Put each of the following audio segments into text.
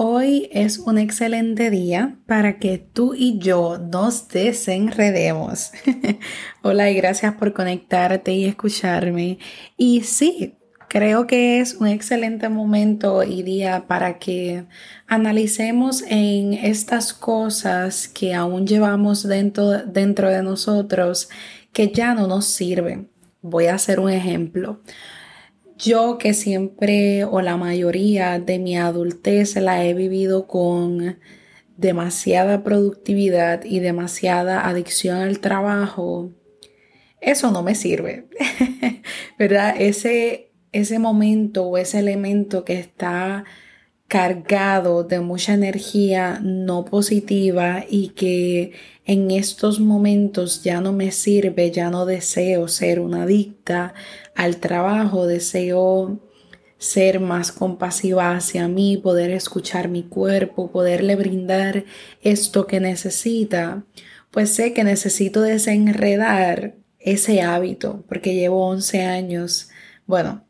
Hoy es un excelente día para que tú y yo nos desenredemos. Hola y gracias por conectarte y escucharme. Y sí, creo que es un excelente momento y día para que analicemos en estas cosas que aún llevamos dentro, dentro de nosotros que ya no nos sirven. Voy a hacer un ejemplo. Yo que siempre o la mayoría de mi adultez la he vivido con demasiada productividad y demasiada adicción al trabajo, eso no me sirve, ¿verdad? Ese, ese momento o ese elemento que está cargado de mucha energía no positiva y que en estos momentos ya no me sirve, ya no deseo ser una adicta al trabajo, deseo ser más compasiva hacia mí, poder escuchar mi cuerpo, poderle brindar esto que necesita, pues sé que necesito desenredar ese hábito porque llevo 11 años, bueno,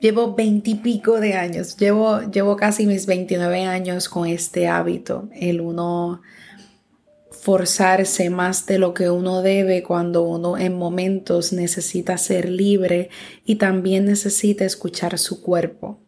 Llevo veintipico de años, llevo, llevo casi mis 29 años con este hábito, el uno forzarse más de lo que uno debe cuando uno en momentos necesita ser libre y también necesita escuchar su cuerpo.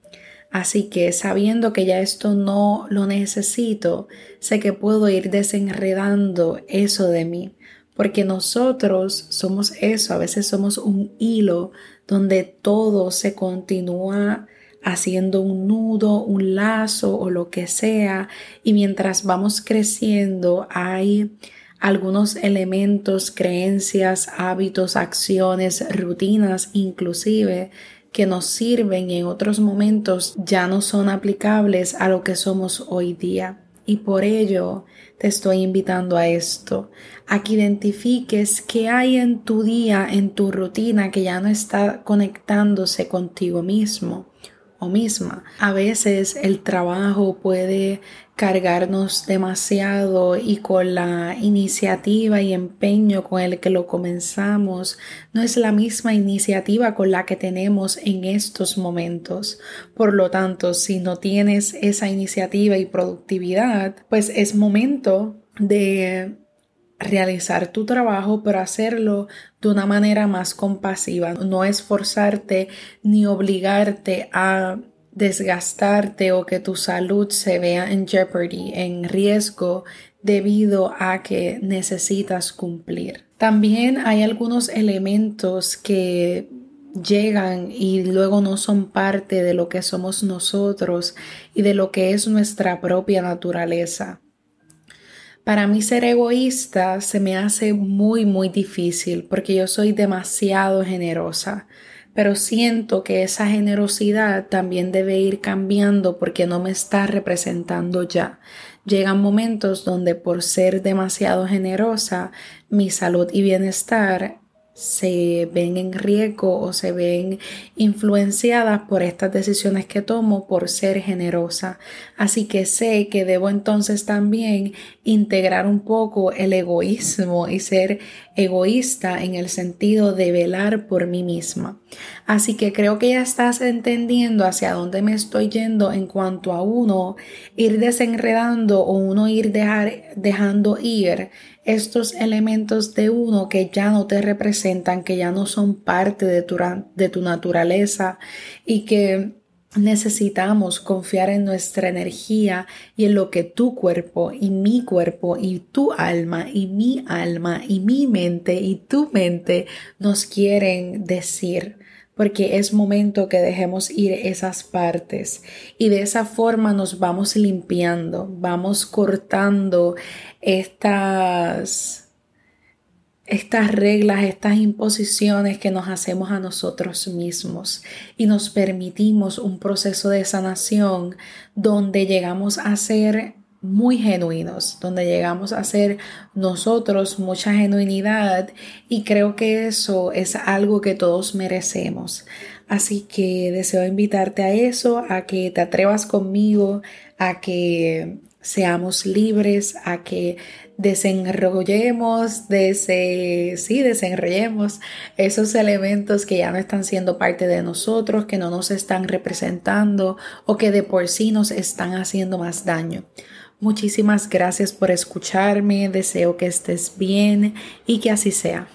Así que sabiendo que ya esto no lo necesito, sé que puedo ir desenredando eso de mí, porque nosotros somos eso, a veces somos un hilo donde todo se continúa haciendo un nudo, un lazo o lo que sea, y mientras vamos creciendo hay algunos elementos, creencias, hábitos, acciones, rutinas inclusive que nos sirven y en otros momentos ya no son aplicables a lo que somos hoy día. Y por ello te estoy invitando a esto, a que identifiques qué hay en tu día, en tu rutina que ya no está conectándose contigo mismo o misma. A veces el trabajo puede cargarnos demasiado y con la iniciativa y empeño con el que lo comenzamos no es la misma iniciativa con la que tenemos en estos momentos. Por lo tanto, si no tienes esa iniciativa y productividad, pues es momento de realizar tu trabajo, pero hacerlo de una manera más compasiva, no esforzarte ni obligarte a desgastarte o que tu salud se vea en jeopardy, en riesgo debido a que necesitas cumplir. También hay algunos elementos que llegan y luego no son parte de lo que somos nosotros y de lo que es nuestra propia naturaleza. Para mí ser egoísta se me hace muy muy difícil porque yo soy demasiado generosa pero siento que esa generosidad también debe ir cambiando porque no me está representando ya. Llegan momentos donde por ser demasiado generosa, mi salud y bienestar se ven en riesgo o se ven influenciadas por estas decisiones que tomo por ser generosa. Así que sé que debo entonces también integrar un poco el egoísmo y ser egoísta en el sentido de velar por mí misma. Así que creo que ya estás entendiendo hacia dónde me estoy yendo en cuanto a uno ir desenredando o uno ir dejar, dejando ir estos elementos de uno que ya no te representan, que ya no son parte de tu, de tu naturaleza y que necesitamos confiar en nuestra energía y en lo que tu cuerpo y mi cuerpo y tu alma y mi alma y mi mente y tu mente nos quieren decir porque es momento que dejemos ir esas partes. Y de esa forma nos vamos limpiando, vamos cortando estas estas reglas, estas imposiciones que nos hacemos a nosotros mismos. Y nos permitimos un proceso de sanación donde llegamos a ser muy genuinos, donde llegamos a ser nosotros mucha genuinidad y creo que eso es algo que todos merecemos. Así que deseo invitarte a eso, a que te atrevas conmigo, a que seamos libres, a que desenrollemos, dese, sí, desenrollemos esos elementos que ya no están siendo parte de nosotros, que no nos están representando o que de por sí nos están haciendo más daño. Muchísimas gracias por escucharme, deseo que estés bien y que así sea.